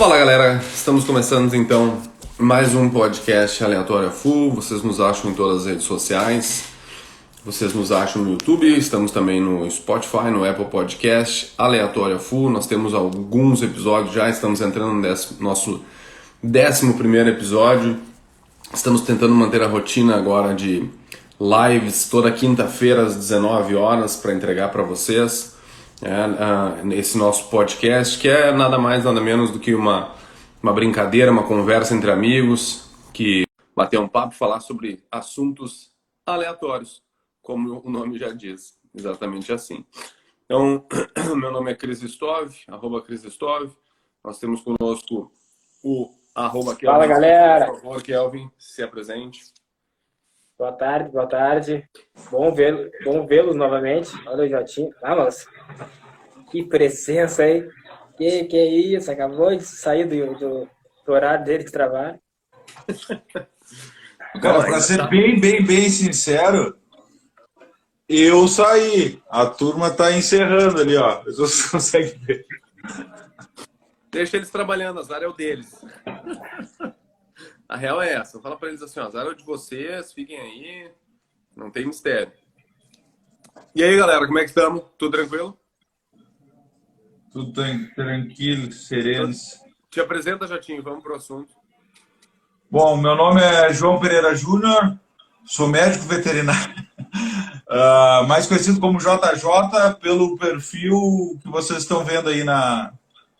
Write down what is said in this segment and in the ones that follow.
Fala galera, estamos começando então mais um podcast Aleatória Full. Vocês nos acham em todas as redes sociais, vocês nos acham no YouTube, estamos também no Spotify, no Apple Podcast, Aleatória Full. Nós temos alguns episódios já, estamos entrando no décimo, nosso décimo primeiro episódio. Estamos tentando manter a rotina agora de lives toda quinta-feira às 19 horas para entregar para vocês é, uh, esse nosso podcast, que é nada mais, nada menos do que uma, uma brincadeira, uma conversa entre amigos, que bater um papo, falar sobre assuntos aleatórios, como o nome já diz, exatamente assim. Então, meu nome é Cris Stov, arroba Cris Stov. Nós temos conosco o arroba Kelvin. Fala, galera! Por favor, Kelvin, se apresente. Boa tarde, boa tarde. Bom vê-los bom vê novamente. Olha o Jotinho. Ah, nossa. Que presença aí. Que, que é isso? Acabou de sair do, do, do horário dele de trabalho. Cara, para ser bem, bem, bem sincero, eu saí. A turma tá encerrando ali, ó. Você consegue ver. Deixa eles trabalhando, azar é o deles. A real é essa. Fala para eles assim, ó, azar é de vocês, fiquem aí, não tem mistério. E aí, galera, como é que estamos? Tudo tranquilo? Tudo tranquilo, sereno. Te apresenta, Jatinho, vamos pro assunto. Bom, meu nome é João Pereira Júnior, sou médico veterinário, uh, mais conhecido como JJ pelo perfil que vocês estão vendo aí na,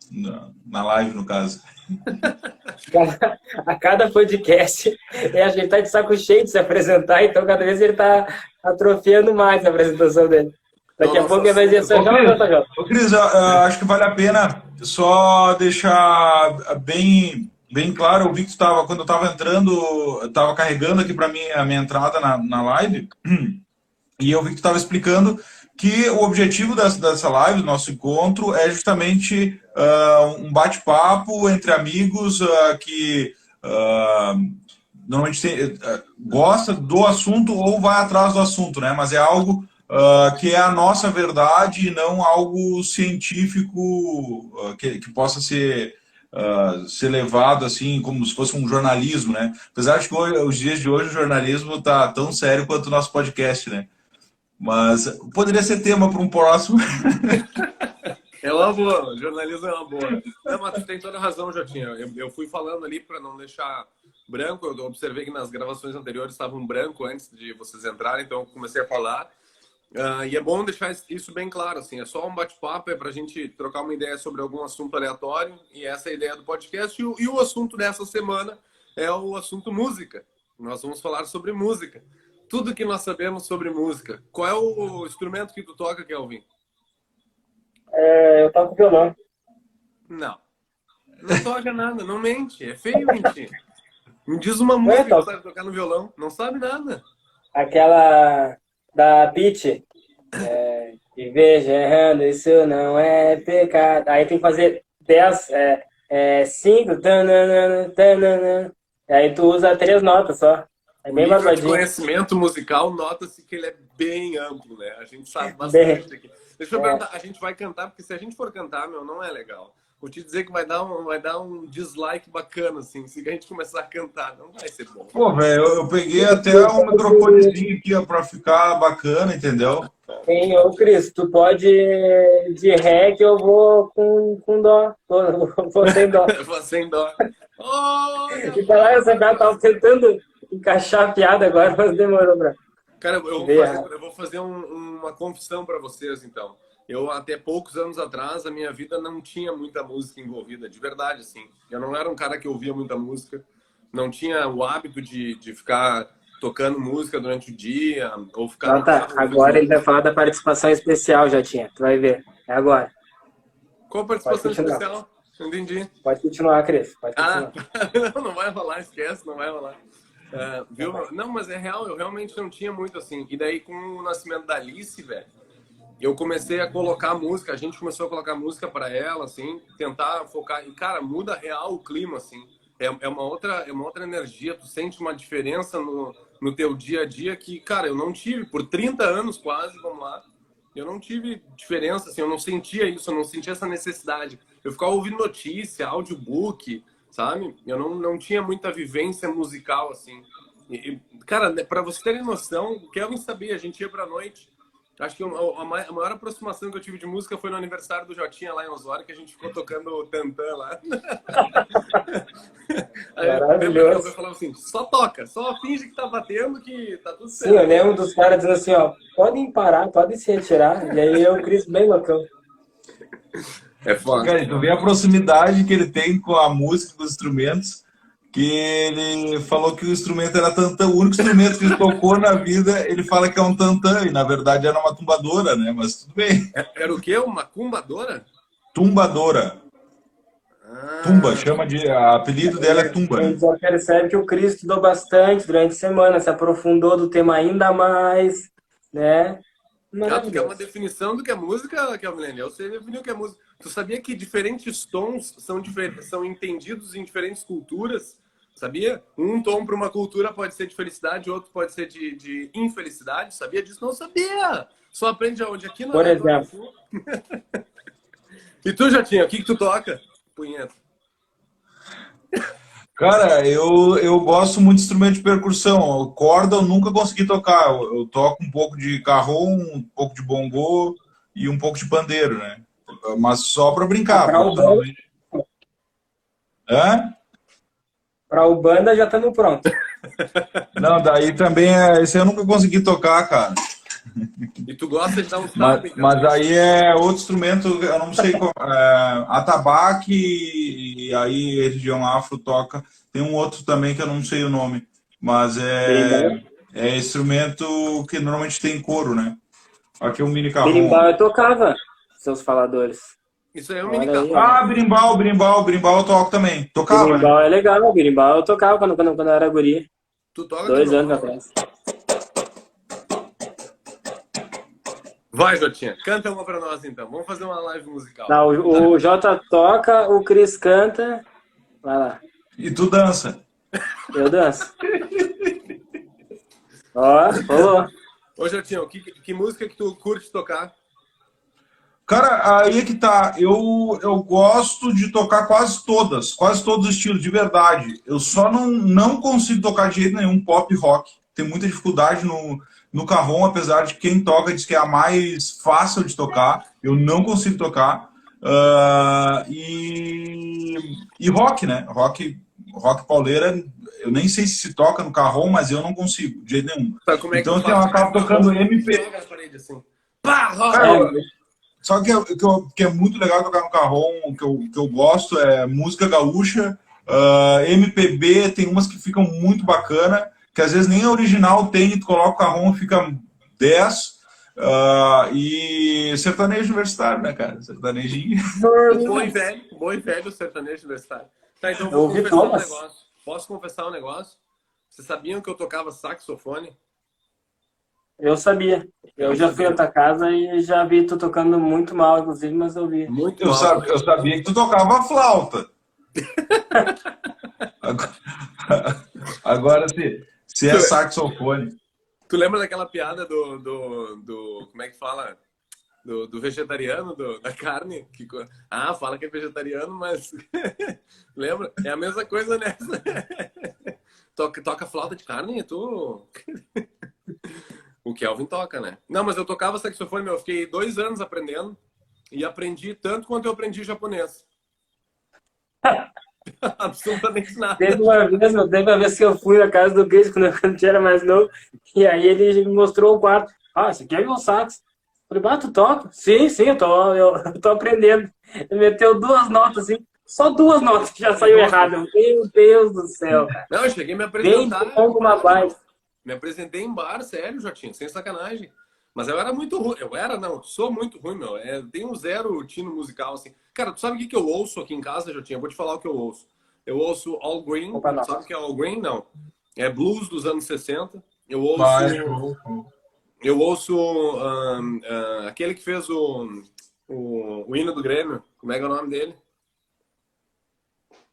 na, na live, no caso. a cada podcast, é, a gente tá de saco cheio de se apresentar, então cada vez ele tá atrofiando mais a apresentação dele. Daqui Nossa, a pouco ele vai dizer só já, Ô, Cris, acho que vale a pena só deixar bem, bem claro, eu vi que tu tava, quando eu estava entrando, estava carregando aqui para mim a minha entrada na, na live, e eu vi que tu estava explicando que o objetivo dessa, dessa live, do nosso encontro, é justamente uh, um bate-papo entre amigos uh, que uh, normalmente tem, gosta do assunto ou vai atrás do assunto, né? Mas é algo que é a nossa verdade e não algo científico que, que possa ser Uh, ser levado assim como se fosse um jornalismo, né? Apesar de que hoje, os dias de hoje o jornalismo está tão sério quanto o nosso podcast, né? Mas poderia ser tema para um próximo. É uma boa, jornalismo é uma boa. Não, mas tu tem toda razão, Jotinha. Eu, eu fui falando ali para não deixar branco. Eu observei que nas gravações anteriores estava um branco antes de vocês entrarem, então eu comecei a falar. Uh, e é bom deixar isso bem claro, assim, é só um bate-papo, é para a gente trocar uma ideia sobre algum assunto aleatório, e essa é a ideia do podcast. E o, e o assunto dessa semana é o assunto música. Nós vamos falar sobre música tudo que nós sabemos sobre música. Qual é o instrumento que tu toca, Kelvin? É, eu toco violão. Não. Não toca nada, não mente. É feio mentir. Me diz uma música que sabe tocar no violão. Não sabe nada. Aquela da Beat. É, e veja errando, isso não é pecado. Aí tem que fazer 10, é, 5, é, aí tu usa três notas só. É bem o de conhecimento musical, nota-se que ele é bem amplo, né? A gente sabe bastante bem... aqui. Deixa eu é. perguntar, a gente vai cantar, porque se a gente for cantar, meu, não é legal. Vou te dizer que vai dar um, vai dar um dislike bacana, assim, se a gente começar a cantar, não vai ser bom. Pô, velho, eu, eu, peguei até um microfonezinho aqui ó, pra ficar bacana, entendeu? Sim, ô Cris, tu pode de ré que eu vou com, com dó. Vou, sem dó. vou sem dó. Oh, e lá, essa cara tava tentando encaixar a piada agora, mas demorou pra. Cara, eu vou fazer, eu vou fazer um, uma confissão para vocês, então. Eu, até poucos anos atrás, a minha vida não tinha muita música envolvida, de verdade, assim. Eu não era um cara que ouvia muita música, não tinha o hábito de, de ficar tocando música durante o dia, ou ficar... Ah, tá. Agora ele vai falar da participação especial, já tinha. Tu vai ver. É agora. Qual participação especial? Entendi. Pode continuar, Cris. Pode ah, continuar. Ah, não, não vai rolar, esquece, não vai rolar. Uh, viu? Não, mas é real, eu realmente não tinha muito assim. E daí, com o nascimento da Alice, velho, eu comecei a colocar música, a gente começou a colocar música para ela, assim, tentar focar. E, cara, muda real o clima, assim. É, é, uma, outra, é uma outra energia, tu sente uma diferença no, no teu dia a dia que, cara, eu não tive por 30 anos quase, vamos lá. Eu não tive diferença, assim, eu não sentia isso, eu não sentia essa necessidade. Eu ficava ouvindo notícia, audiobook, sabe? Eu não, não tinha muita vivência musical, assim. E, cara, né, para você terem noção, o Kelvin sabia, a gente ia pra noite. Acho que a, a, maior aproximação que eu tive de música foi no aniversário do Jotinha lá em Osório, que a gente ficou tocando Tantan lá. Aí eu falava assim, só toca, só finge que tá batendo que tá tudo certo. Sim, eu lembro dos caras dizendo assim, ó, podem parar, podem se retirar. E aí eu, o Cris, bem loucão. É foda. Cara, tu vê a proximidade que ele tem com a música, com os instrumentos que ele falou que o instrumento era tantã, o único instrumento que ele tocou na vida, ele fala que é um tantã, e na verdade era uma tumbadora, né? Mas tudo bem. É, era o quê? Uma cumbadora? Tumbadora. Ah. Tumba, chama de. A apelido dela é Tumba. A gente já percebe que o Cris estudou bastante durante a semana, se aprofundou do tema ainda mais, né? Ah, tu quer uma definição do que é música, que é o milênio? Você definiu o que é música. Tu sabia que diferentes tons são, são entendidos em diferentes culturas? Sabia? Um tom para uma cultura pode ser de felicidade, outro pode ser de, de infelicidade. Sabia disso? Não sabia! Só aprende aonde? Aqui no Por exemplo. e tu, Jatinha, o que, que tu toca? Punheta. Cara, eu, eu gosto muito de instrumento de percussão. Corda eu nunca consegui tocar. Eu, eu toco um pouco de carrom, um pouco de bongô e um pouco de pandeiro, né? Mas só para brincar. Para o banda... Hã? Para o banda já estamos pronto. Não, daí também é. Esse eu nunca consegui tocar, cara. E tu gosta de dar um mas, mas aí é outro instrumento, eu não sei qual. É, atabaque e aí região afro toca. Tem um outro também que eu não sei o nome. Mas é, é instrumento que normalmente tem couro, né? Aqui é um mini carro. Berimbau eu tocava, seus faladores. Isso aí é um mini carro. Ah, berimbau, berimbau, berimbau eu toco também. Tocava. Berimbau né? é legal, berimbau eu tocava quando, quando, quando eu era guri. Tu toca Dois anos atrás. Vai, Jotinha, canta uma pra nós então. Vamos fazer uma live musical. Não, o, o Jota toca, o Cris canta. Vai lá. E tu dança. Eu danço. Ó, falou. Ô, Jotinha, que, que música que tu curte tocar? Cara, aí é que tá. Eu, eu gosto de tocar quase todas, quase todos os estilos, de verdade. Eu só não, não consigo tocar de jeito nenhum pop rock. Tem muita dificuldade no, no carrom, apesar de quem toca diz que é a mais fácil de tocar. Eu não consigo tocar. Uh, e, e rock, né? Rock, rock pauleira, eu nem sei se se toca no carrom, mas eu não consigo, de jeito nenhum. É então assim, eu acabo tocando MP. Assim. Pá, rock! É, só que, que, eu, que, é muito legal tocar no carrom, que eu, que eu gosto é música gaúcha, uh, MPB, tem umas que ficam muito bacana que às vezes nem a original tem, tu coloca o carrom fica 10. Uh, ah, e sertanejo universitário, né, cara? Sertanejinho. bom e velho, bom e velho sertanejo universitário. Tá, então vou confessar um negócio. Posso confessar um negócio? Vocês sabiam que eu tocava saxofone? Eu sabia. Eu, eu já fui à tua casa e já vi tu tocando muito mal, inclusive, mas eu vi. Muito eu, mal. Sabia, eu sabia que tu tocava flauta. agora, agora, se, se é saxofone. Tu lembra daquela piada do, do, do como é que fala? Do, do vegetariano, do, da carne? Que, ah, fala que é vegetariano, mas lembra? É a mesma coisa nessa. toca, toca flauta de carne, tu. O Kelvin toca, né? Não, mas eu tocava saxofone, meu. Eu fiquei dois anos aprendendo e aprendi tanto quanto eu aprendi japonês. Absolutamente nada. Teve uma vez, teve uma vez que eu fui na casa do Cris quando eu era mais novo, e aí ele me mostrou o quarto. Ah, você quer ver o sax? Falei, ah, tu toca? Sim, sim, eu tô, eu, tô aprendendo. Ele meteu duas notas assim, só duas notas que já saiu errado. Meu Deus do céu. Não, eu cheguei a me apresentar. Bem uma base. Me apresentei em bar, sério, Jotinho, sem sacanagem. Mas eu era muito ruim. Eu era, não, sou muito ruim, meu. É, tenho zero tino musical, assim. Cara, tu sabe o que, que eu ouço aqui em casa, Jotinha? Eu vou te falar o que eu ouço. Eu ouço All Green. Opa, sabe o que é All Green? Não. É blues dos anos 60. Eu ouço. Eu ouço um, aquele que fez o, o, o, hino do Grêmio. Como é que é o nome dele?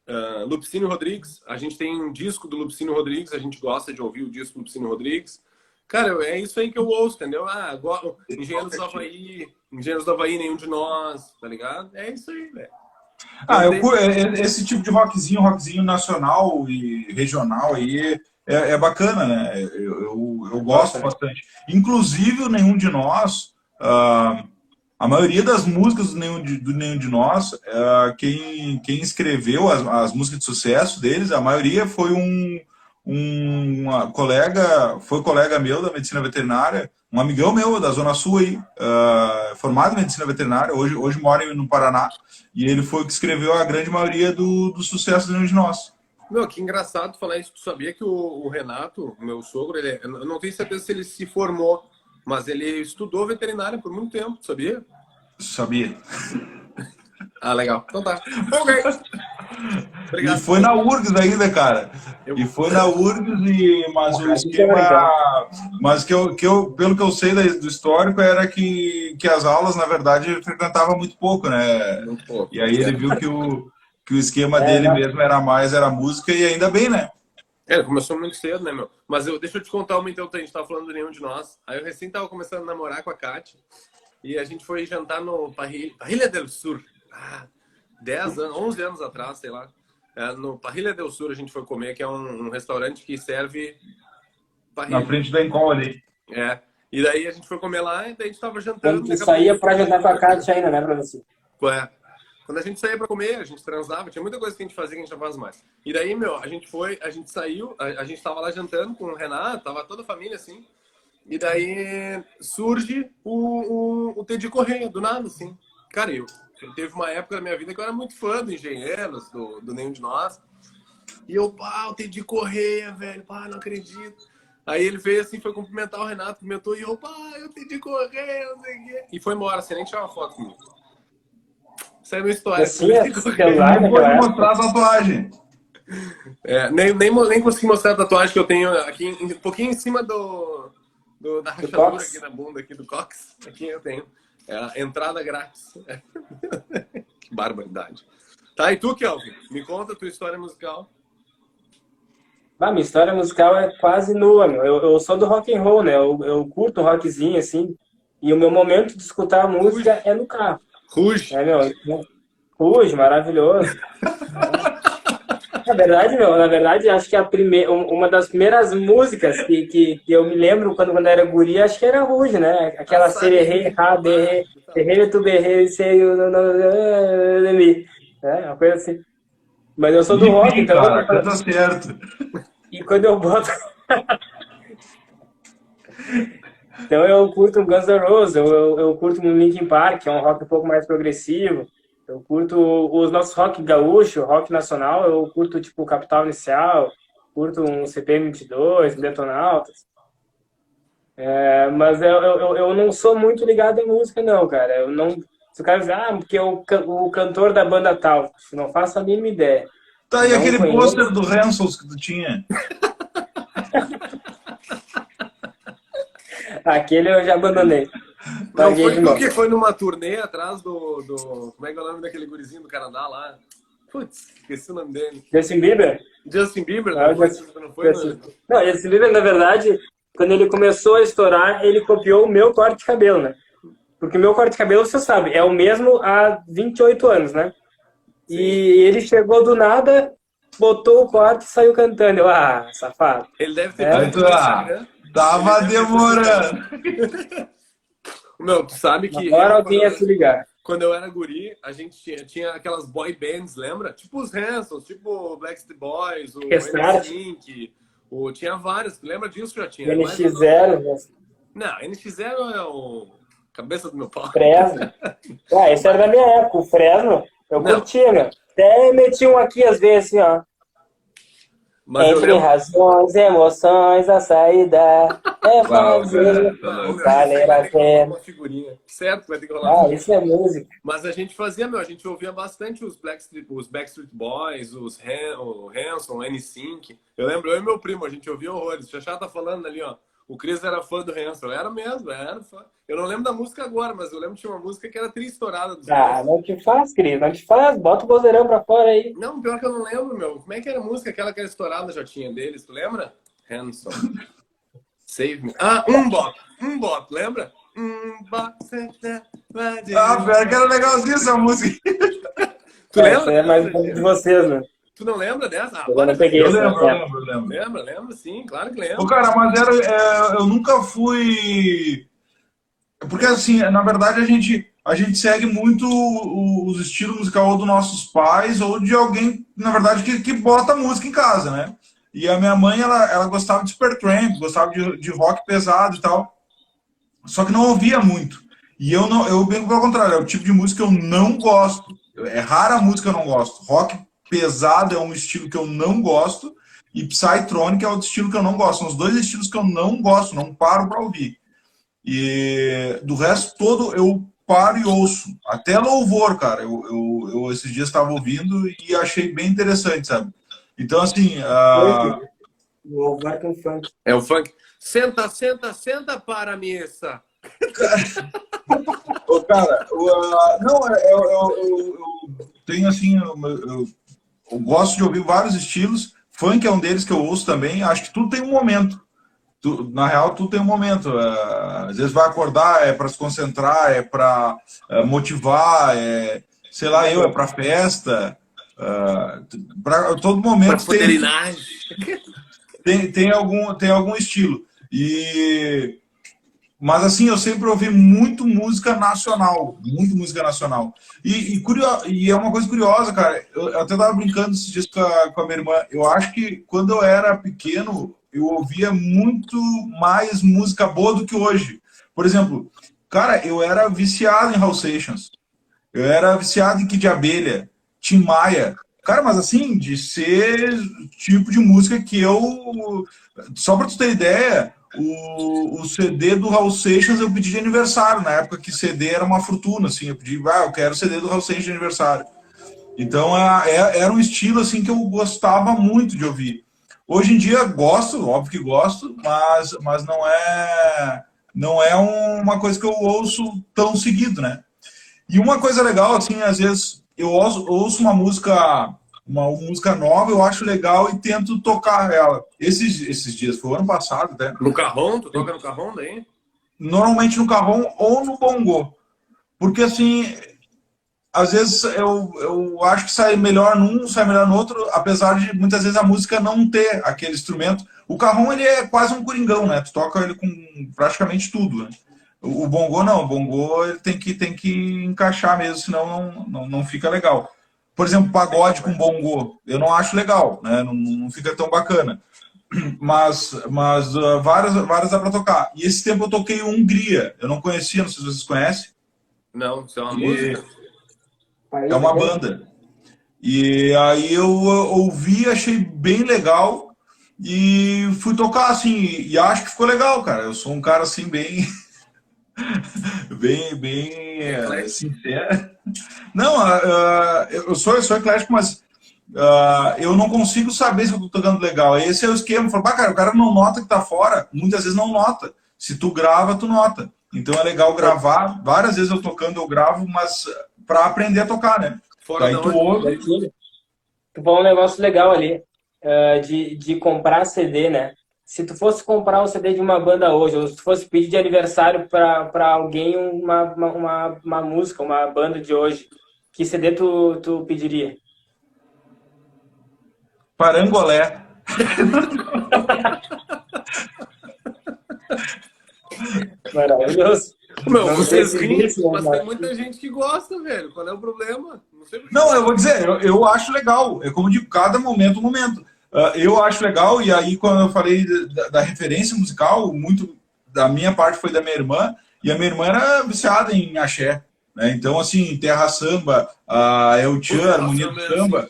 Uh, Lupicínio Rodrigues. A gente tem um disco do Lupicínio Rodrigues. A gente gosta de ouvir o disco do Lupicínio Rodrigues. Cara, é isso aí que eu ouço, entendeu? Ah, agora, Engenheiros do Havaí, Engenheiros do Havaí, nenhum de nós, tá ligado? É isso aí, velho. Ah, eu, é, é, esse tipo de rockzinho, rockzinho nacional e regional aí é, é bacana, né? Eu, eu, eu gosto bastante. Inclusive, Nenhum de Nós, uh, a maioria das músicas do Nenhum de, do nenhum de Nós, uh, quem, quem escreveu as, as músicas de sucesso deles, a maioria foi um, um colega, foi colega meu da medicina veterinária, um amigão meu da Zona Sul aí, uh, formado em medicina veterinária, hoje, hoje mora no Paraná, e ele foi que escreveu a grande maioria do, do sucesso de nós. Meu, que engraçado falar isso. Tu sabia que o, o Renato, meu sogro, ele, é, eu não tenho certeza se ele se formou, mas ele estudou veterinária por muito tempo, sabia? Sabia. Ah, legal. Então tá. Ok. Obrigado. E foi na URGS ainda, cara. Eu... E foi na URGS, e, mas o esquema. Mas que eu, que eu, pelo que eu sei do histórico, era que, que as aulas, na verdade, ele frequentava muito pouco, né? Muito pouco. E aí ele viu que o, que o esquema é, dele mesmo era mais, era música, e ainda bem, né? É, começou muito cedo, né, meu? Mas eu, deixa eu te contar uma então, a gente tava falando de nenhum de nós. Aí eu recém tava começando a namorar com a Kátia. E a gente foi jantar no Parrilha del Sur. Ah, 10 anos, 11 anos atrás, sei lá. É, no Parrilha del Sur a gente foi comer, que é um, um restaurante que serve parrilha. Na frente da Encol ali. É. E daí a gente foi comer lá e daí a gente tava jantando. Quando tu saía pra jantar com a Kátia ainda, né, você? É. Quando a gente saía para comer, a gente transava, tinha muita coisa que a gente fazia que a gente não faz mais. E daí, meu, a gente foi, a gente saiu, a, a gente tava lá jantando com o Renato, tava toda a família assim. E daí surge o, o, o Teddy Correia, do nada, assim. Cara, eu, eu teve uma época da minha vida que eu era muito fã do Engenheiros, do, do Nenhum de Nós. E eu, pá, o Teddy Correia, velho, pá, não acredito. Aí ele veio assim, foi cumprimentar o Renato, comentou, e eu, pá, eu Teddy Correia, não sei o quê. E foi embora, sem nem tirar uma foto comigo. Isso é uma história. Assim, é celular, não pode mostrar a tatuagem. É, nem, nem, nem consegui mostrar a tatuagem que eu tenho aqui, um pouquinho em cima do, do da rachadura aqui na bunda, aqui do cox. Aqui eu tenho. É a entrada grátis. que barbaridade. Tá, e tu, Kelvin? Me conta a tua história musical. Ah, minha história musical é quase nua, meu. Eu, eu sou do rock and roll, né? Eu, eu curto rockzinho, assim. E o meu momento de escutar a música é no carro. Ruge. É, meu, Ruge, maravilhoso. na verdade, meu, na verdade, acho que a primeira, uma das primeiras músicas que, que, que eu me lembro quando, quando era guri, acho que era Ruge, né? Aquela sererê, ra, berrê, berrê, tu berrê, sei, é, uma coisa assim. Mas eu sou do rock, então... Cara, tá certo. E quando eu boto... Então eu curto Guns N' Roses, eu, eu, eu, curto um Linkin Park, que é um rock um pouco mais progressivo. Eu curto os nossos rock gaúcho, rock nacional, eu curto tipo Capital Inicial, curto um CPM 22, um Detonautas. É, mas eu, eu, eu não sou muito ligado em música, não, cara. Eu não. Se o cara dizer, ah, porque o, o cantor da banda tal, não faço a mínima ideia. Tá, e aquele pôster do Hansels que tu tinha? Aquele eu já abandonei. Não, foi porque foi numa turnê atrás do, do. Como é que é o nome daquele gurizinho do Canadá lá? Putz, esqueci o nome dele. Justin Bieber? Justin Bieber, não, não, Justin, não foi? Justin, não, Justin Bieber, na verdade, quando ele começou a estourar, ele copiou o meu corte de cabelo, né? Porque o meu corte de cabelo, você sabe, é o mesmo há 28 anos, né? Sim. E ele chegou do nada, botou o corte e saiu cantando. Eu, ah, safado. Ele deve ter é, feito ah, Tava demorando. Meu, tu sabe que. Agora alguém ia se ligar. Quando eu era guri, a gente tinha, tinha aquelas boy bands, lembra? Tipo os Hansons, tipo o Blackstreet Boys, o NSYNC, o tinha vários. Lembra disso já tinha? NX0. Né? Não, NX0 é o cabeça do meu pau. Fresno. ah, esse era da minha época, o Fresno. Eu Não. curtia, meu. Até meti um aqui às vezes, assim, ó. Mas Entre lembro... razões, emoções, a saída é fazer valer a pena. Uma figurinha. Certo, vai ter que rolar. Ah, isso é música. Mas a gente fazia, meu, a gente ouvia bastante os, Blackstreet, os Backstreet Boys, os Han, o Hanson, o N5. Eu lembro, eu e meu primo, a gente ouvia horrores. O Xaxá tá falando ali, ó. O Chris era fã do Hanson. Era mesmo, era fã. Eu não lembro da música agora, mas eu lembro que tinha uma música que era tri estourada. Dos ah, não te faz, Cris, não te faz. Bota o vozeirão pra fora aí. Não, pior que eu não lembro, meu. Como é que era a música, aquela que era estourada já tinha deles, tu lembra? Hanson. Save me. Ah, um bop. Um bop, lembra? Um bop. Ah, pior que era legalzinho essa música. Tu lembra? É mais de vocês, né? Tu não lembra dessa? Ah, Eu não peguei Eu essa. lembro, eu lembro, eu lembro. Lembra, lembra, sim, claro que lembra. Ô, cara, mas era, é, eu nunca fui. Porque, assim, na verdade, a gente, a gente segue muito o- os estilos musicais ou dos nossos pais ou de alguém, na verdade, que, que bota música em casa, né? E a minha mãe, ela, ela gostava de Supertramp, gostava de, de rock pesado e tal. Só que não ouvia muito. E eu não, eu bem pelo contrário, é o tipo de música que eu não gosto. É rara a música que eu não gosto. Rock pesado é um estilo que eu não gosto. E Psytronic é outro estilo que eu não gosto. São os dois estilos que eu não gosto, não paro para ouvir. E do resto todo eu paro e ouço. Até louvor, cara. Eu, eu, eu esses dias estava ouvindo e achei bem interessante, sabe? Então, assim. O Mark and Funk. É o funk. Senta, senta, senta para a missa. Ô, cara, o, ah, não, é, eu, eu, eu- eu tenho assim, eu, eu- gosto de ouvir vários estilos. Funk é um deles que eu ouço também. Acho que tudo tem um momento. Tu- na real, tudo tem um momento. Ah, às vezes vai acordar, é para se concentrar, é para motivar, é, sei lá, eu, é para festa. pra, todo momento tem, fuderinagem. tem, tem, algum, tem algum estilo. E mas assim, eu sempre ouvi muito música nacional, muito música nacional. E, e, curio- e é uma coisa curiosa, cara. Eu, até tava brincando esses dias com a, com a minha irmã. Eu acho que quando eu era pequeno, eu ouvia muito mais música boa do que hoje. Por exemplo, cara, eu era viciado em Hall Sessions. Eu era viciado em Kid Abelha, Tim Maia. Cara, mas assim, de ser tipo de música que eu. Só pra tu ter ideia, o, o CD do Raul Seixas eu pedi de aniversário, na época que CD era uma fortuna, assim. Eu pedi, ah, eu quero CD do Raul Seixas de aniversário. Então a- é- era um estilo assim que eu gostava muito de ouvir. Hoje em dia gosto, óbvio que gosto, mas, mas não é não é uma coisa que eu ouço tão seguido, né? E uma coisa legal, assim, às vezes eu ouço uma música uma música nova, eu acho legal e tento tocar ela. Esses, esses dias, foi o ano passado até, No carrão? Tu toca no carrão daí? normalmente no carrão ou no bongô. Porque assim, às vezes eu, eu acho que sai melhor num, sai melhor no outro, apesar de muitas vezes a música não ter aquele instrumento. O carrão ele é quase um coringão, né? Tu toca ele com praticamente tudo, né? O, o bongô não, o bongô ele tem que, tem que encaixar mesmo, senão não, não, não fica legal. Por exemplo, pagode com bongô, eu não acho legal, né? Não, não fica tão bacana mas, mas uh, várias, várias dá para tocar. E esse tempo eu toquei Hungria, eu não conhecia, não sei se vocês conhecem. Não, isso é uma E- música. É uma banda. E aí eu ouvi, achei bem legal e fui tocar assim. E acho que ficou legal, cara. Eu sou um cara assim bem. bem, bem é, Eclético. sincero. Não, ah, ah, eu sou, eu sou eclético, mas ah, eu não consigo saber se eu tô tocando legal. Esse é o esquema. "Bah, cara, o cara não nota que tá fora. Muitas vezes não nota. Se tu grava, tu nota. Então é legal gravar. Várias vezes eu tocando, eu gravo, mas para aprender a tocar, né? Fora Daí da tu ouve. Tu falou um negócio legal ali, eh, de, de comprar CD, né? Se tu fosse comprar um CD de uma banda hoje, ou se tu fosse pedir de aniversário para alguém uma, uma, uma, uma música, uma banda de hoje, que CD tu, tu pediria? Parangolé. Maravilhoso. Meu, Não vocês riem, isso, mas tem muita gente que gosta, velho. Qual é o problema? Não. Não, eu vou dizer, eu, eu acho legal. É como de cada momento, momento. Ah, eu acho legal, e aí quando eu falei da, da referência musical, muito da minha parte foi da minha irmã, e a minha irmã era viciada em axé. Né? Então, assim, Terra Samba, a El Chan, Harmonia do Samba,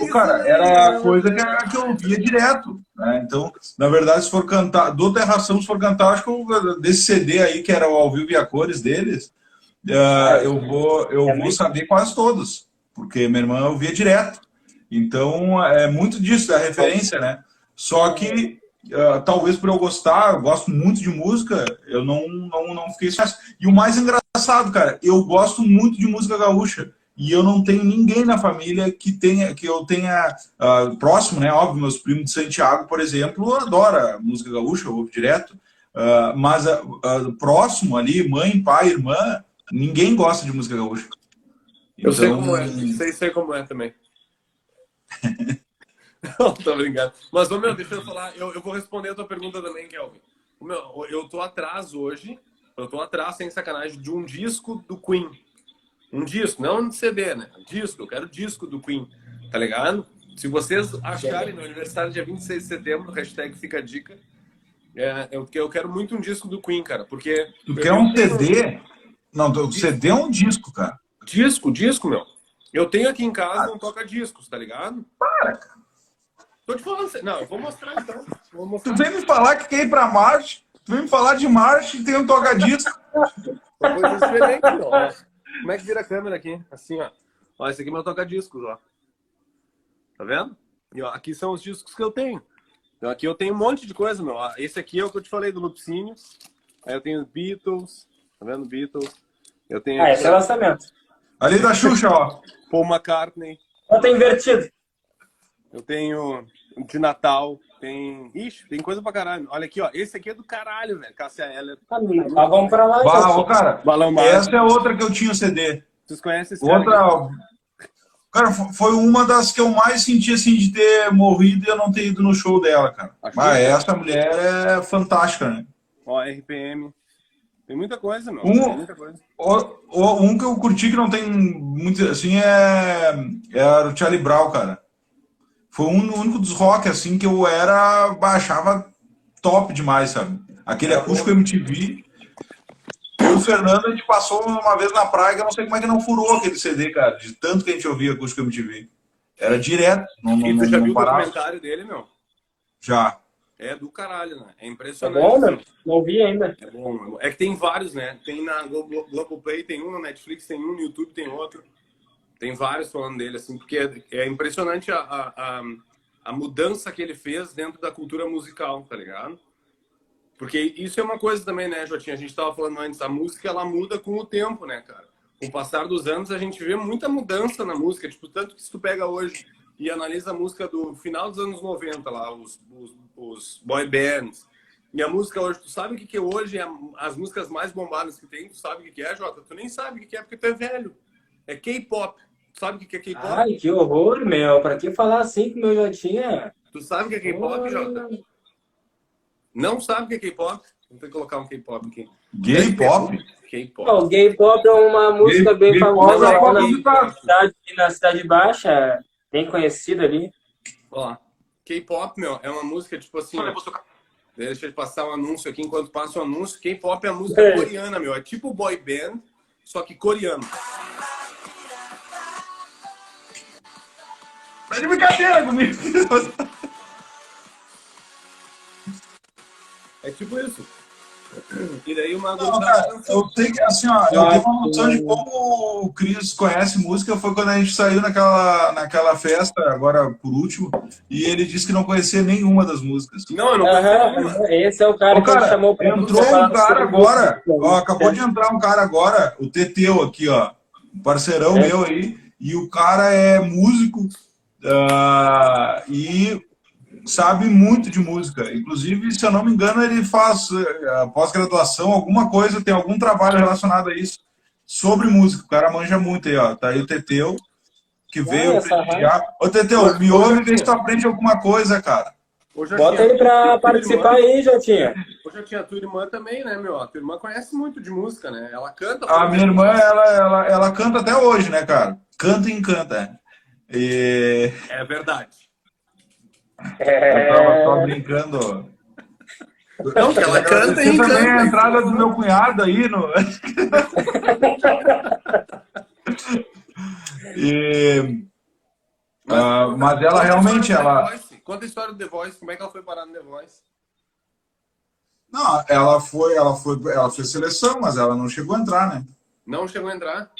Pô, cara, era coisa que, que eu ouvia direto. Né? Então, na verdade, se for cantar, do Terração, se for cantar, acho que eu, desse CD aí, que era o Ao Vivo e a Cores deles, ah, eu vou, eu vou saber quase todos, porque minha irmã ouvia direto. Então, é muito disso, da referência, né? Só que, ah, talvez por eu gostar, eu gosto muito de música, eu não, não, não fiquei fácil. E o mais engraçado, cara, eu gosto muito de música gaúcha. E eu não tenho ninguém na família que tenha, que eu tenha ah, próximo, né? Óbvio, meus primos de Santiago, por exemplo, adora música gaúcha, eu ouvo direto. Uh, mas uh, próximo ali, mãe, pai, irmã, ninguém gosta de música gaúcha. Eu sei então, como é, sei, sei como é também. Não, tô brincando. Mas, ô, meu, deixa eu falar, eu, eu vou responder a tua pergunta também, Kelvin. Meu, eu tô atrás hoje, eu tô atrás, sem sacanagem, de um disco do Queen. Um disco, não um CD, né? Um disco, eu quero disco do Queen, tá ligado? Se vocês acharem no aniversário dia 26 de setembro, hashtag fica a dica, é, eu, eu quero muito um disco do Queen, cara, porque... Tu quer um CD? Não, o CD é um disco, cara. Disco, disco, meu. Eu tenho aqui em casa um toca-discos, tá ligado? Para, cara. Tô te falando. Não, eu vou mostrar então. Vou mostrar. Tu vem me falar que quer ir pra Marte, tu vem me falar de Marte e tem um toca-disco. Coisa diferente, não. Como é que vira a câmera aqui? Assim, ó. Ó, esse aqui é meu toca-discos, ó. Tá vendo? E ó, aqui são os discos que eu tenho. Então aqui eu tenho um monte de coisa, meu. Esse aqui é o que eu te falei do Lupicínio. Aí eu tenho Beatles, tá vendo? Beatles. Eu tenho. Ah, esse é lançamento. Ali da Xuxa, ó. Paul McCartney. Eu tenho invertido. Eu tenho de Natal. Tem. Ixi, tem coisa pra caralho. Olha aqui, ó. Esse aqui é do caralho, velho. Cássia Eller. Ah, vamos pra lá. Bah, cara. Balão essa é outra que eu tinha o CD. Vocês conhecem esse Outra. Cara, cara, foi uma das que eu mais senti assim de ter morrido e eu não ter ido no show dela, cara. Mas ah, essa mulher é fantástica, né? Ó, RPM. Tem muita coisa, meu. Um, muita coisa. O, um que eu curti que não tem muito, assim, é, é o Charlie Brown, cara. Foi um único dos rock, assim, que eu era, baixava top demais, sabe? Aquele é, acústico MTV. E o Fernando, a gente passou uma vez na praia, eu não sei como é que não furou aquele CD, cara, de tanto que a gente ouvia acústico MTV. Era direto. Não, não, e tu já viu o documentário dele, meu? Já. É do caralho, né? É impressionante. É bom? Não vi ainda. É bom. É que tem vários, né? Tem na Globoplay, tem um na Netflix, tem um no YouTube, tem outro. Tem vários falando dele, assim, porque é, é impressionante a, a, a, mudança que ele fez dentro da cultura musical, tá ligado? Porque isso é uma coisa também, né, Jotinha? A gente tava falando antes, a música ela muda com o tempo, né, cara? Com o passar dos anos, a gente vê muita mudança na música. Tipo, tanto que se tu pega hoje e analisa a música do final dos anos 90 lá, os, os, os boy bands. E a música hoje, tu sabe o que, que hoje é as músicas mais bombadas que tem? Tu sabe o que, que é, Jota? Tu nem sabe o que, que é porque tu é velho. É K-pop. Sabe o que, que é K-pop? Ai, que horror, meu. Pra que falar assim com o meu Jotinha? Tu sabe o que é K-pop, Jota? Não sabe o que é K-pop? Vou ter que colocar um K-pop aqui. Gay pop? K-pop. gay pop é uma música gay, bem gay famosa é na, cidade, na Cidade Baixa bem conhecido ali. Ó, K-pop, meu, é uma música tipo assim. Deixa eu passar um anúncio aqui enquanto passa o um anúncio. K-pop é a música é. coreana, meu. É tipo boy band, só que coreano. Tá de brincadeira comigo. É tipo isso. E daí uma Não, cara, eu tenho que, assim, ó, eu tenho uma noção de como o Cris conhece música foi quando a gente saiu naquela, naquela festa, agora por último, e ele disse que não conhecia nenhuma das músicas. Não, eu não conhecia. Uhum, esse é o cara, Ô, cara que chamou pra Entrou um cara agora, ó, acabou de entrar um cara agora, o Teteu aqui, ó, parceirão é. meu aí, e o cara é músico uh, e sabe muito de música. Inclusive, se eu não me engano, ele faz uh, pós-graduação, alguma coisa, tem algum trabalho relacionado a isso sobre música. O cara manja muito aí, ó. Tá aí o Teteu, que veio prestigiar. Ô, Teteu, me ouve e vê se tu aprende alguma coisa, cara. Bota ele pra participar irmã, aí, Jotinha. Ô, tinha a tua irmã também, né, meu? A tua irmã conhece muito de música, né? Ela canta. A minha irmã, ela, ela, ela canta até hoje, né, cara? Canta e encanta. E... É verdade. É... Eu tava só brincando. Não, que ela canta e também a entrada do meu cunhado aí no. e, uh, mas ela realmente ela. Conta a história do The Voice, como é que ela foi parar no The Voice? Não, ela foi, ela foi, ela fez seleção, mas ela não chegou a entrar, né? Não chegou a entrar.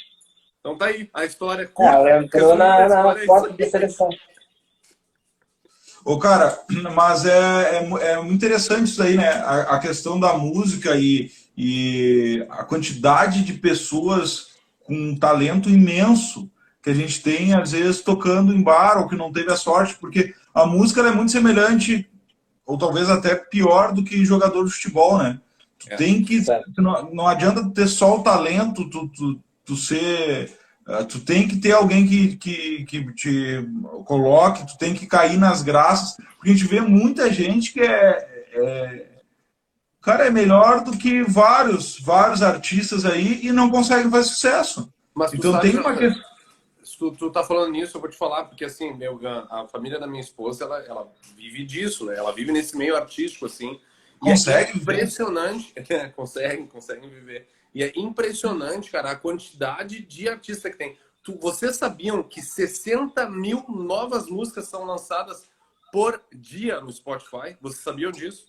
Então tá aí, a história. Ela entrou na, na foto de seleção. Ô, cara, mas é, é, é muito interessante isso aí, né? A, a, questão da música e, e a quantidade de pessoas com um talento imenso que a gente tem, às vezes, tocando em bar ou que não teve a sorte, porque a música é muito semelhante, ou talvez até pior do que jogador de futebol, né? Tu é. tem que. Não, não adianta ter só o talento, tu, tu, tu ser. Uh, tu tem que ter alguém que, que, que te coloque, tu tem que cair nas graças, porque a gente vê muita gente que é, é cara, é melhor do que vários, vários artistas aí e não consegue fazer sucesso. Mas então tem uma questão. Tu, tu tá falando nisso, eu vou te falar, porque assim, meu, a família da minha esposa, ela, ela vive disso, né? Ela vive nesse meio artístico, assim. Consegue? É impressionante. conseguem, conseguem viver. E é impressionante, cara, a quantidade de artistas que tem. Tu, vocês sabiam que 60 mil novas músicas são lançadas por dia no Spotify? Vocês sabiam disso?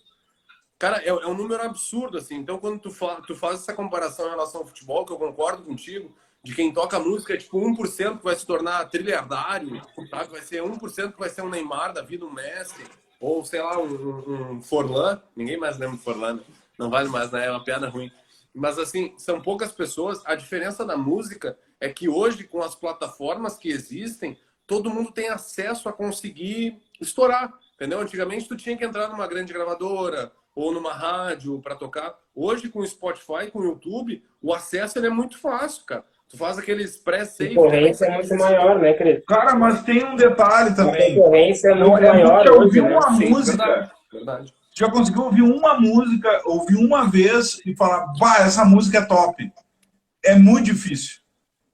Cara, é, é um número absurdo, assim. Então, quando tu, fa tu faz essa comparação em relação ao futebol, que eu concordo contigo, de quem toca música é tipo 1% que vai se tornar trilhardário, tá? vai ser 1% que vai ser um Neymar da vida, um Messi, ou sei lá, um, um Forlan. Ninguém mais lembra do Forlan, né? não vale mais, né? É uma piada ruim. Mas assim, são poucas pessoas. A diferença da música é que hoje, com as plataformas que existem, todo mundo tem acesso a conseguir estourar. Entendeu? Antigamente tu tinha que entrar numa grande gravadora, ou numa rádio para tocar. Hoje, com o Spotify, com o YouTube, o acesso ele é muito fácil, cara. Tu faz aqueles pré-save. A concorrência é muito maior, né, Cris? Cara, mas tem um detalhe também. A concorrência é muito é maior. Já ouviu né? uma Sim, música. Verdade, verdade. Já conseguiu ouvir uma música, ouvir uma vez e falar, bah, essa música é top. É muito difícil.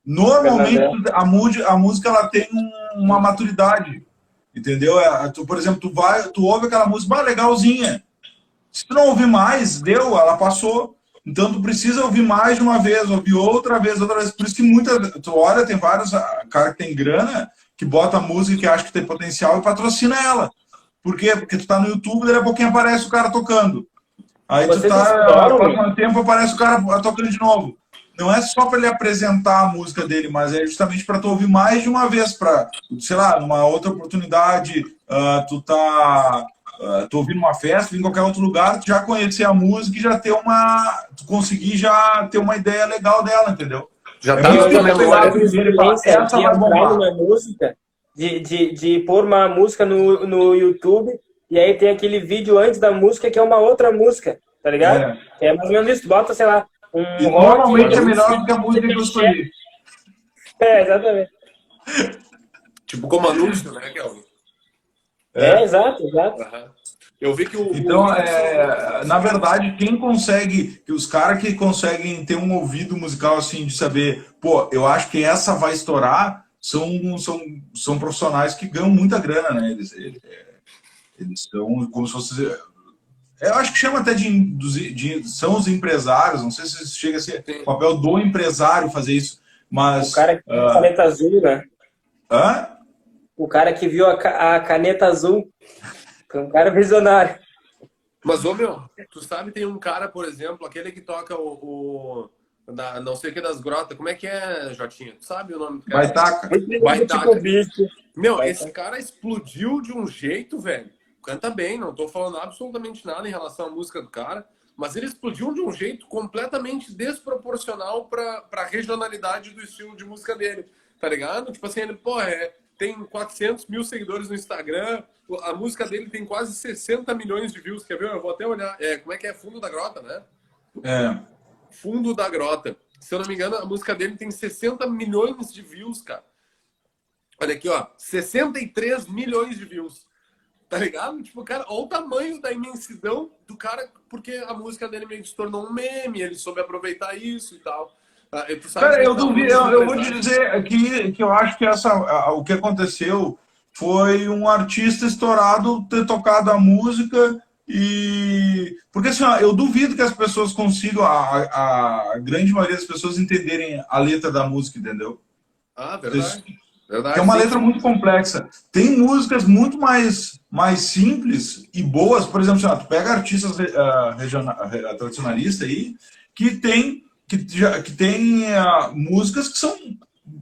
Normalmente, a, música, a música ela tem uma maturidade. Entendeu? É, tu, por exemplo, tu vai, tu ouve aquela música, bah, legalzinha. Se tu não ouvir mais, deu, ela passou. Então tu precisa ouvir mais de uma vez, ouvir outra vez, outra vez. Por isso que muita. Tu olha, tem vários ah, cara que tem grana, que bota música que acha que tem potencial e patrocina ela. Por quê? Porque tu tá no YouTube, daqui a pouquinho aparece o cara tocando. Aí Vocês tu tá. Passando tempo aparece o cara tocando de novo. Não é só para ele apresentar a música dele, mas é justamente para tu ouvir mais de uma vez, para, sei lá, numa outra oportunidade, uh, tu tá uh, tô ouvindo uma festa, em qualquer outro lugar, já conhecer a música e já ter uma. Tu conseguir já ter uma ideia legal dela, entendeu? Já é tá na memória. Essa vai bombar. Uma música, de, de, de pôr uma música no, no YouTube e aí tem aquele vídeo antes da música que é uma outra música, tá ligado? É, é mais ou menos isso. Bota, sei lá, um. E normalmente é melhor do que a música que eu escolhi. É, exatamente. tipo como anúncio, né, Kelvin? É, é exato, exato. Uhum. Eu vi que o. Então, o... É, na verdade, quem consegue, que os caras que conseguem ter um ouvido musical assim, de saber, pô, eu acho que essa vai estourar, são, são, são profissionais que ganham muita grana, né? Eles, eles, eles são como se fosse. Eu acho que chama até de, de, de, São os empresários, não sei se chega a ser o papel do empresário fazer isso, mas. O cara que tem uh... caneta azul, né? Hã? O cara que viu a, a caneta azul. É um cara visionário. Mas, ô meu, tu sabe, tem um cara, por exemplo, aquele que toca o. o da, não sei o que das grotas. Como é que é, Jotinha? Tu sabe o nome do cara? Baitaca. Baitaca. Meu, esse cara explodiu de um jeito, velho. Canta bem, não tô falando absolutamente nada em relação à música do cara, mas ele explodiu de um jeito completamente desproporcional para a regionalidade do estilo de música dele, tá ligado? Tipo assim, ele, pô, é, tem 400 mil seguidores no Instagram. A música dele tem quase 60 milhões de views. Quer ver? Eu vou até olhar. É, como é que é? Fundo da Grota, né? É. Fundo da Grota. Se eu não me engano, a música dele tem 60 milhões de views, cara. Olha aqui, ó. 63 milhões de views. Tá ligado? Tipo, cara, olha o tamanho da imensidão do cara, porque a música dele meio que se tornou um meme, ele soube aproveitar isso e tal. Ah, Cara, eu, duvido, eu, eu vou te dizer que, que eu acho que essa, o que aconteceu foi um artista estourado ter tocado a música e. Porque assim, ó, eu duvido que as pessoas consigam, a, a grande maioria das pessoas entenderem a letra da música, entendeu? Ah, verdade. verdade é uma letra muito complexa. Tem músicas muito mais, mais simples e boas. Por exemplo, assim, ó, tu pega artistas uh, regional, uh, tradicionalistas aí que tem que, já, que tem uh, músicas que são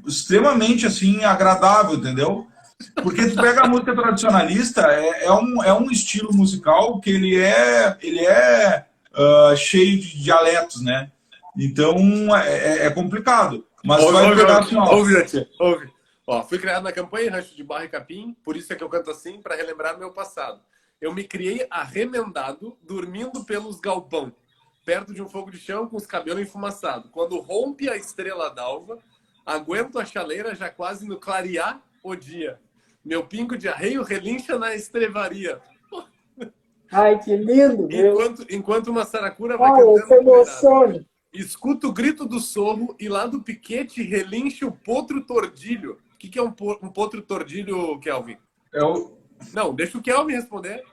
extremamente assim agradável, entendeu? Porque tu pega a música tradicionalista, é, é, um, é um estilo musical que ele é, ele é uh, cheio de dialetos, né? Então é, é, é complicado. Mas ouve, vai ouve, pegar ó. Ouve, ouve, ouve. Ó, fui criado na campanha Rancho de Barra e Capim, por isso é que eu canto assim, para relembrar meu passado. Eu me criei arremendado, dormindo pelos galpão. perto de um fogo de chão com os cabelos enfumaçados. Quando rompe a estrela d'alva, aguento a chaleira já quase no clarear o dia. Meu pingo de arreio relincha na estrevaria. Ai, que lindo. Enquanto, enquanto uma saracura vai essa cantando emoção. Escuta o grito do sorro e lá do piquete relincha o potro tordilho. O que, que é um, po- um potro tordilho, Kelvin? É o, Não, deixa o Kelvin responder.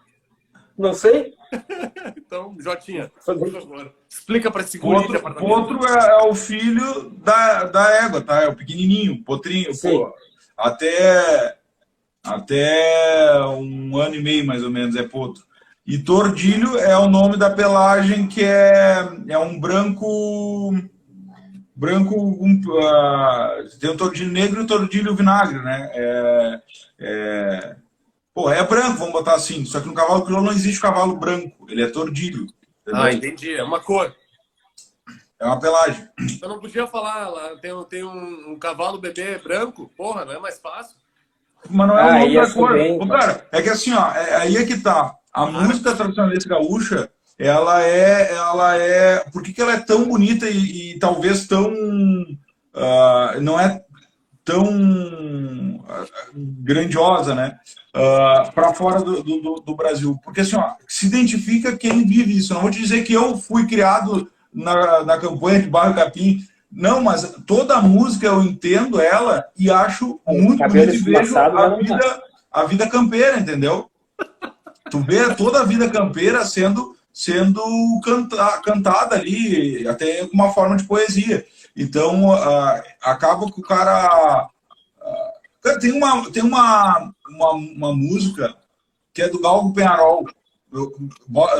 Não sei? Então, Jotinha, por favor, explica para esse guri de potro, potro é, é o filho da, da égua, tá? É o pequenininho, potrinho. Pô, até, até um ano e meio, mais ou menos, é potro. E tordilho é o nome da pelagem que é, é um branco... Branco, um, ah, tem o tordilho negro e o tordilho vinagre, né? É, é, pô, é branco, vamos botar assim. Só que no cavalo crioulo não existe cavalo branco, ele é tordilho. entendeu? Ah, entendi. É uma cor. É uma pelagem. Eu não podia falar, lá tem, um- tem um, um cavalo bebê branco. Porra, não é mais fácil? Mas não é Ah, o nome ia da cor. bem, Ô, cara, é que assim, ó, é, aí é que tá. A música tradicionalista gaúcha, ela é, ela é, por que, que ela é tão bonita e, e talvez tão, ah, não é tão ah, grandiosa, né? para fora do, do, do- Brasil. Porque assim, ó, se identifica quem vive isso. Não vou te dizer que eu fui criado na, na campanha de Barro Capim. Não, mas toda música eu entendo ela e acho muito cabelo bonito e vejo a não vida, a vida campeira, entendeu? Tu vê toda a vida campeira sendo, sendo canta, cantada ali, até uma forma de poesia. Então, ah, acaba que o cara. cara, tem uma, tem uma, uma, uma música que é do Galgo Penharol.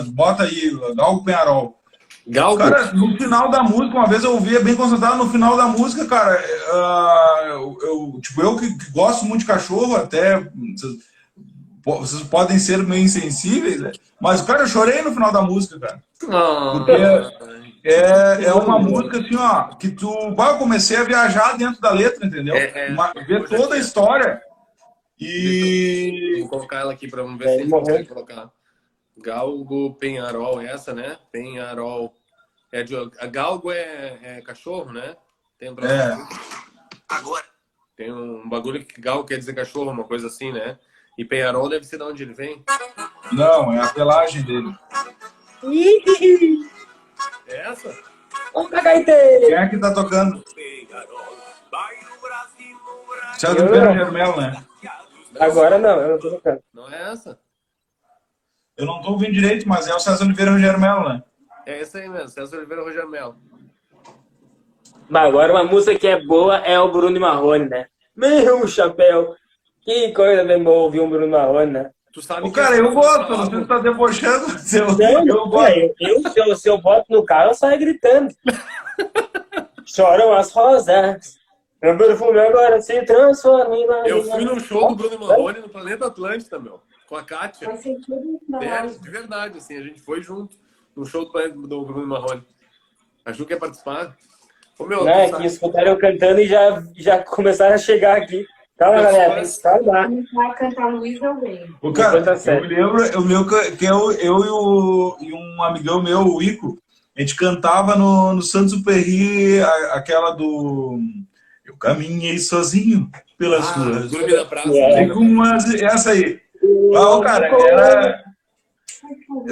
Bota aí, Galgo Penharol. Galgo? Cara, no final da música, uma vez eu ouvia bem concentrado, no final da música, cara, ah, eu, eu- tipo, eu que, que gosto muito de cachorro, até vocês, vocês podem ser meio insensíveis, né? mas, cara, eu chorei no final da música, cara. Porque é, é uma música assim, ó, que tu. bah, eu comecei a viajar dentro da letra, entendeu? É, é. Uma- ver toda a história. E. Vou colocar ela aqui para vamos ver É, se a gente consegue colocar. Galgo Penharol, essa, né? Penharol. É de, a galgo é, é cachorro, né? Tem um É. assim. Agora. Tem um bagulho que galgo quer dizer cachorro, uma coisa assim, né? E Penharol deve ser de onde ele vem. Não, é a pelagem dele. É essa? Vamos cagar inteiro. Quem é que tá tocando? César Eu Oliveira não. Germel, né? Agora não, eu não tô tocando. Não é essa? Eu não tô ouvindo direito, mas é o César Oliveira Rogério Melo, né? É essa aí mesmo, César Oliveira Rogério Melo. Mas agora uma música que é boa é o Bruno Marrone, né? Meu chapéu. Que coisa bem boa ouvir um Bruno Marrone, né? Tu sabe O que cara, eu gosto, não se tu tá debochando, mas eu, Não, eu gosto. eu, eu, se, eu, se eu boto no carro, eu saio gritando. Choram as rosas. Meu perfume agora se transforma em Eu fui num show do Bruno Marrone no Planeta Atlântida, meu. Com a Kátia. Faz sentido É, de verdade, assim, a gente foi junto no show do, do Bruno Marrone. A Ju quer participar? Ô, meu, Né, tu sabe- que escutaram eu cantando e já, já começaram a chegar aqui. Calma, Eu galera. Não vai cantar Luiz Almeida. O cara, eu lembro, o meu, que eu, eu e, o, e um amigão meu, o Ico, a gente cantava no, no Santos Perri aquela do Eu caminhei sozinho pelas Ah, ruas. dormi na praça. É. Essa aí. Ah, o cara, era.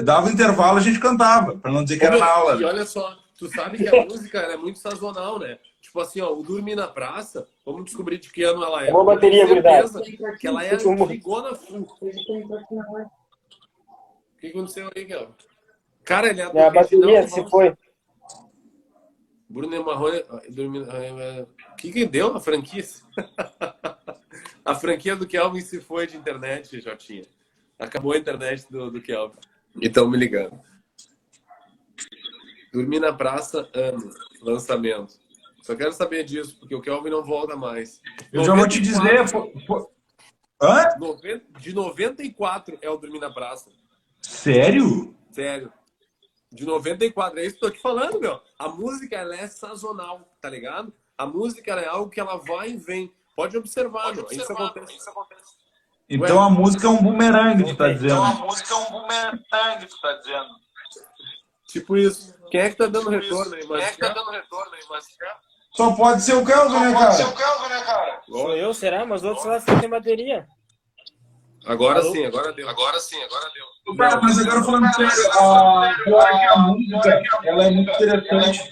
Dava intervalo, a gente cantava, pra não dizer que era na aula. E olha só, tu sabe que a música ela é muito sazonal, né? Tipo assim, ó, o Dormir na Praça, vamos descobrir de que ano ela é. Boa bateria, Eu tenho certeza gurizada. que ela é antigona full. O que na aconteceu aí, Gal? Cara, ele é É, a bateria se foi. Bruno Marrone, dormindo. O que, que deu a franquia? a franquia do Kelvin se foi de internet, Jotinha. Acabou a internet do, do Kelvin. Então me ligando. Dormir na praça, ano, lançamento. Só quero saber disso, porque o Kelvin não volta mais. Eu já vou te dizer. 94, pô- pô- Hã? De 94 é o Dormir na Praça. Sério? Sério. De 94, é isso que eu tô te falando, meu. A música, ela é sazonal, tá ligado? A música ela é algo que ela vai e vem. Pode observar, meu. Isso acontece. Então a música é um bumerangue, tu tá Então dizendo. a música é um bumerangue, tu tá dizendo. Tipo isso. Quem é que tá dando retorno aí, Quem é que tá dando retorno aí, mas... Só pode ser o Kelvin, né, Pode ser o cara? Kelvin, né, cara? Sou eu, será? Mas outros lá tem bateria. Agora Alô? sim, agora deu. Agora sim, agora deu. Cara, mas agora falando sério, a, eu acho que a música, ela é muito interessante.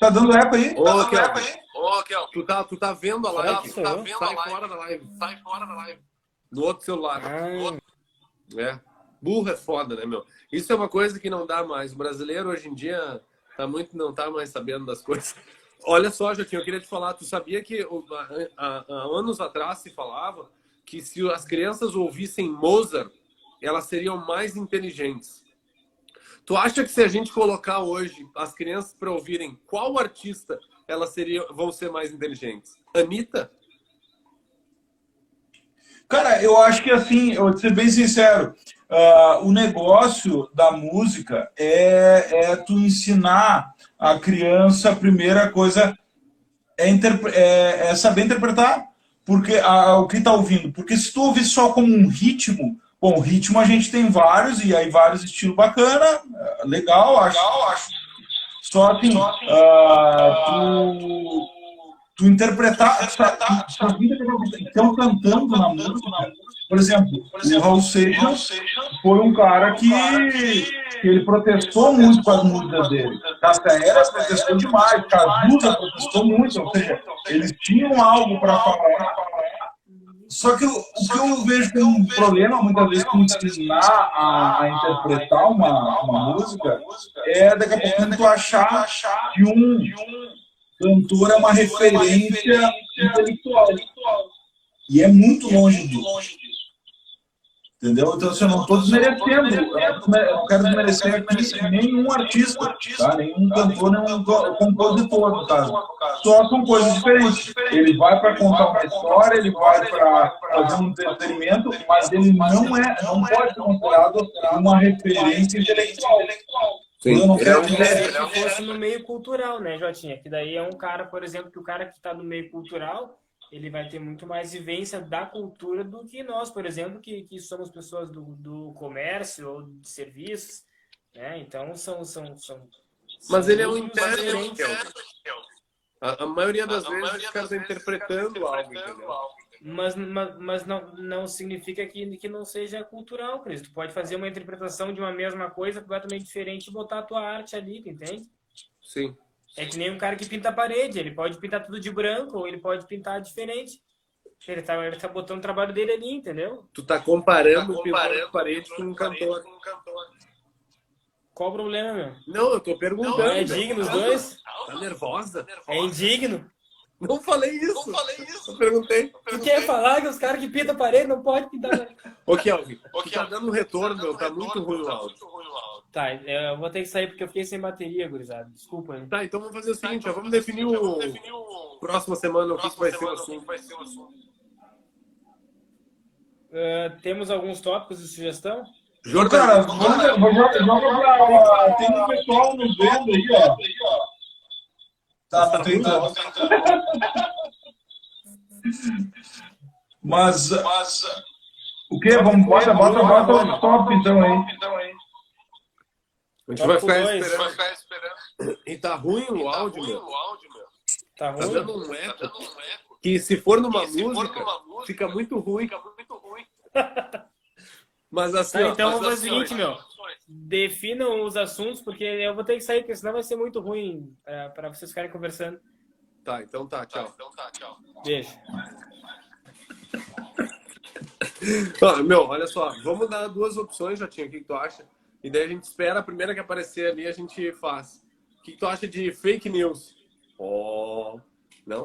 Tá dando eco aí? Ô, Tá dando eco aí? Ô, tu tá, tu tá vendo a live? que sou tá vendo Sai a live? fora da live. sai fora da live. No outro celular. Ah, É. Burro é foda, né, meu? Isso é uma coisa que não dá mais. O brasileiro hoje em dia tá muito, não tá mais sabendo das coisas. Olha só, Joaquim, eu queria te falar, tu sabia que há anos atrás se falava que se as crianças ouvissem Mozart, elas seriam mais inteligentes. Tu acha que se a gente colocar hoje as crianças para ouvirem qual artista elas seriam, vão ser mais inteligentes? Anitta? Cara, eu acho que assim, eu vou ser bem sincero, ah, o negócio da música é, é tu ensinar a criança, a primeira coisa é, é- é saber interpretar porque a- o que está ouvindo. Porque se tu ouvir só como um ritmo, bom, ritmo a gente tem vários, e aí vários estilos bacana, é, legal, acho. Só assim, ah, tu, tu interpretar, estão cantando na música. Por exemplo, o Raul Seixas foi um cara que, que ele protestou muito com as músicas dele. Cascaera protestou demais, Cazuza protestou muito, ou seja, eles tinham algo para falar. Só que o, o que eu vejo como um problema, muitas vezes, com ensinar a, a interpretar uma, uma música, é daqui a pouco tu achar que um cantor é uma referência intelectual. E é muito longe disso. Entendeu? Então, assim, eu não estou desmerecendo, eu não quero desmerecer aqui nenhum artista, tá? nenhum cantor, nenhum compositor, no caso. Só são coisas diferentes. Ele vai para contar uma história, ele vai para fazer um entretenimento, mas ele não é, não pode ser considerado uma referência intelectual. Eu não quero É, dizer- se fosse no meio cultural, né, Jotinha? Que daí é um cara, por exemplo, que o cara que está no meio cultural, ele vai ter muito mais vivência da cultura do que nós, por exemplo, que, que somos pessoas do, do comércio ou de serviços, né? Então são são são. Mas são ele é um mundos intérprete. A, a maioria das A vezes maioria os caras interpretando algo, interpretando entendeu? algo. Mas, mas, mas não, não significa que, que não seja cultural, Cris. Tu pode fazer uma interpretação de uma mesma coisa completamente diferente e botar a tua arte ali, entende? Sim. É que nem um cara que pinta a parede. Ele pode pintar tudo de branco ou ele pode pintar diferente. Ele tá, ele tá botando o trabalho dele ali, entendeu? Tu tá comparando Tá comparando parede com um cantor. com um cantor. Qual o problema, meu? Não, eu tô perguntando. Não é digno os dois? Tá nervosa? É indigno. Não falei isso. Não falei isso. Eu perguntei. Tu quer falar que os caras que pintam a parede não podem pintar? Ô, Kelvin, tá dando um retorno, Tá meu. dando Tá retorno, muito ruim o tá áudio. muito ruim o áudio. Tá, eu vou ter que sair porque eu fiquei sem bateria, gurizada. Desculpa, hein? Tá, então vamos fazer o Tá, seguinte, então ó, vamos definir o vamos definir o próxima semana o que, que vai ser o assunto. vai ser o assunto. Ah, temos alguns tópicos de sugestão? Cara, Jornalismo. vamos, pra. Tem um pessoal nos vendo aí, ó. Tá, tá tentando. Mas Mas o que? Vamos, bota, bota, bota o top então aí. então aí. A gente vai Tópico ficar esperando. Vai ficar esperando. E tá ruim o Tá áudio, ruim meu. o áudio, meu. Tá Tá ruim? dando um Tá eco. dando um eco. Que se for numa E se for música, numa música, fica muito ruim. Fica muito ruim. Mas assim, Tá, ó, então vamos fazer o assim, seguinte, meu. Definam os assuntos, porque eu vou ter que sair, porque senão vai ser muito ruim pra, pra vocês ficarem conversando. Tá, então tá, Tá, tchau. então tá, tchau. Beijo. Ó, meu, olha só, vamos dar duas opções, Jotinho, o que, que tu acha? E daí a gente espera a primeira que aparecer ali, a gente faz. O que, que tu acha de fake news? Ó, não?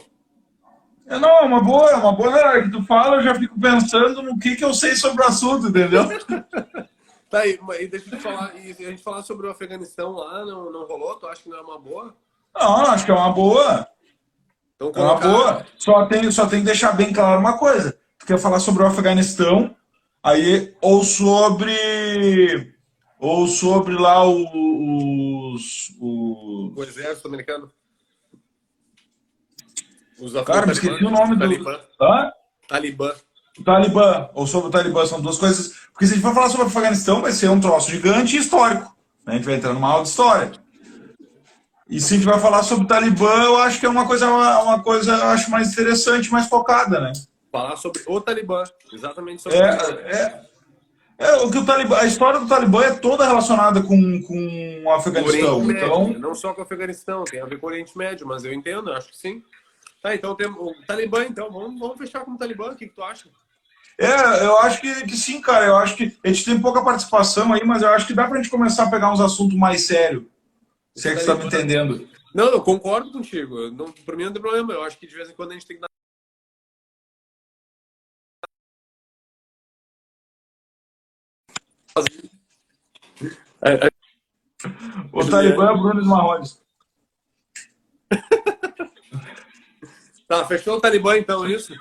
É, Não, é uma boa, é uma boa. Na hora que tu fala, eu já fico pensando no que, que eu sei sobre o assunto, entendeu? Tá aí, e deixa eu te falar, e a gente falar sobre o Afeganistão lá, não, não rolou? Tu acha que não é uma boa? Não, acho que é uma boa. Então É uma boa. Só tem, só tem que deixar bem claro uma coisa. Tu quer falar sobre o Afeganistão, aí, ou sobre. Ou sobre lá o- os. os- o exército americano. Os Cara, me esqueci o nome do. Talibã. Hã? Talibã. O Talibã, ou sobre o Talibã, são duas coisas. Porque se a gente for falar sobre o Afeganistão, vai ser um troço gigante e histórico. A gente vai entrar numa aula de história. E se a gente vai falar sobre o Talibã, eu acho que é uma coisa, uma coisa eu acho mais interessante, mais focada, né? Falar sobre o Talibã, exatamente sobre É, o Talibã. é, é o que o Talibã, a história do Talibã é toda relacionada com, com o O Afeganistão. Médio, Então, né? não só com o Afeganistão, tem a ver com o Oriente Médio, mas eu entendo, eu acho que sim. Tá, então tem o Talibã, então, vamos, vamos fechar com o Talibã, o que, que tu acha? é, eu acho que, que sim, cara. Eu acho que a gente tem pouca participação aí, mas eu acho que dá pra gente começar a pegar uns assuntos mais sérios. Se é que você tá me entendendo. Não, eu concordo contigo. Não, pra mim não tem problema. Eu acho que de vez em quando a gente tem que dar. É, é, O Talibã é o Bruno dos Marrones. Tá, fechou o Talibã então, é isso?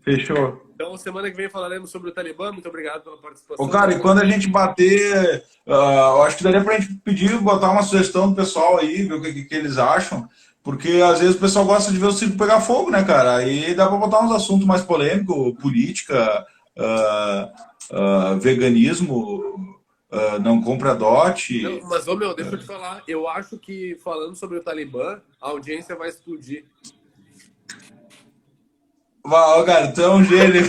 Fechou. Então, semana que vem falaremos sobre o Talibã. Muito obrigado pela participação. Ô, cara, e quando a gente bater, eu acho que daria pra gente pedir, botar uma sugestão do pessoal aí, ver o que, que eles acham. Porque às vezes o pessoal gosta de ver o circo pegar fogo, né, cara? Aí dá pra botar uns assuntos mais polêmicos, política, ah, ah, veganismo, ah, não compra dote. Não, mas, ô, meu, deixa eu te falar. Eu acho que falando sobre o Talibã, a audiência vai explodir. É um gênio.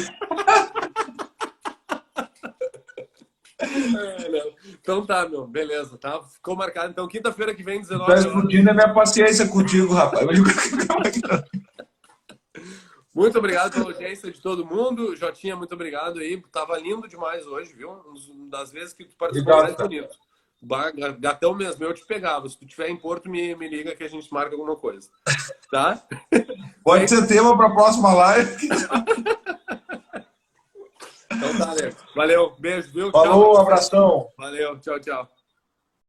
É. Então tá, meu. Beleza, tá? Ficou marcado. Então, quinta-feira que vem, 19 Tá horas. explodindo a minha paciência contigo, rapaz. Muito obrigado pela audiência de todo mundo. Jotinha, muito obrigado aí. Tava lindo demais hoje, viu? Uma das vezes que tu participou mais bonito. Gatão mesmo, eu te pegava. Se tu tiver em Porto, me, me liga que a gente marca alguma coisa. Tá? Pode ser tema pra próxima live. Então tá, Alex. Valeu. Beijo, viu? Falou, Tchau. abração. Valeu. Tchau, tchau.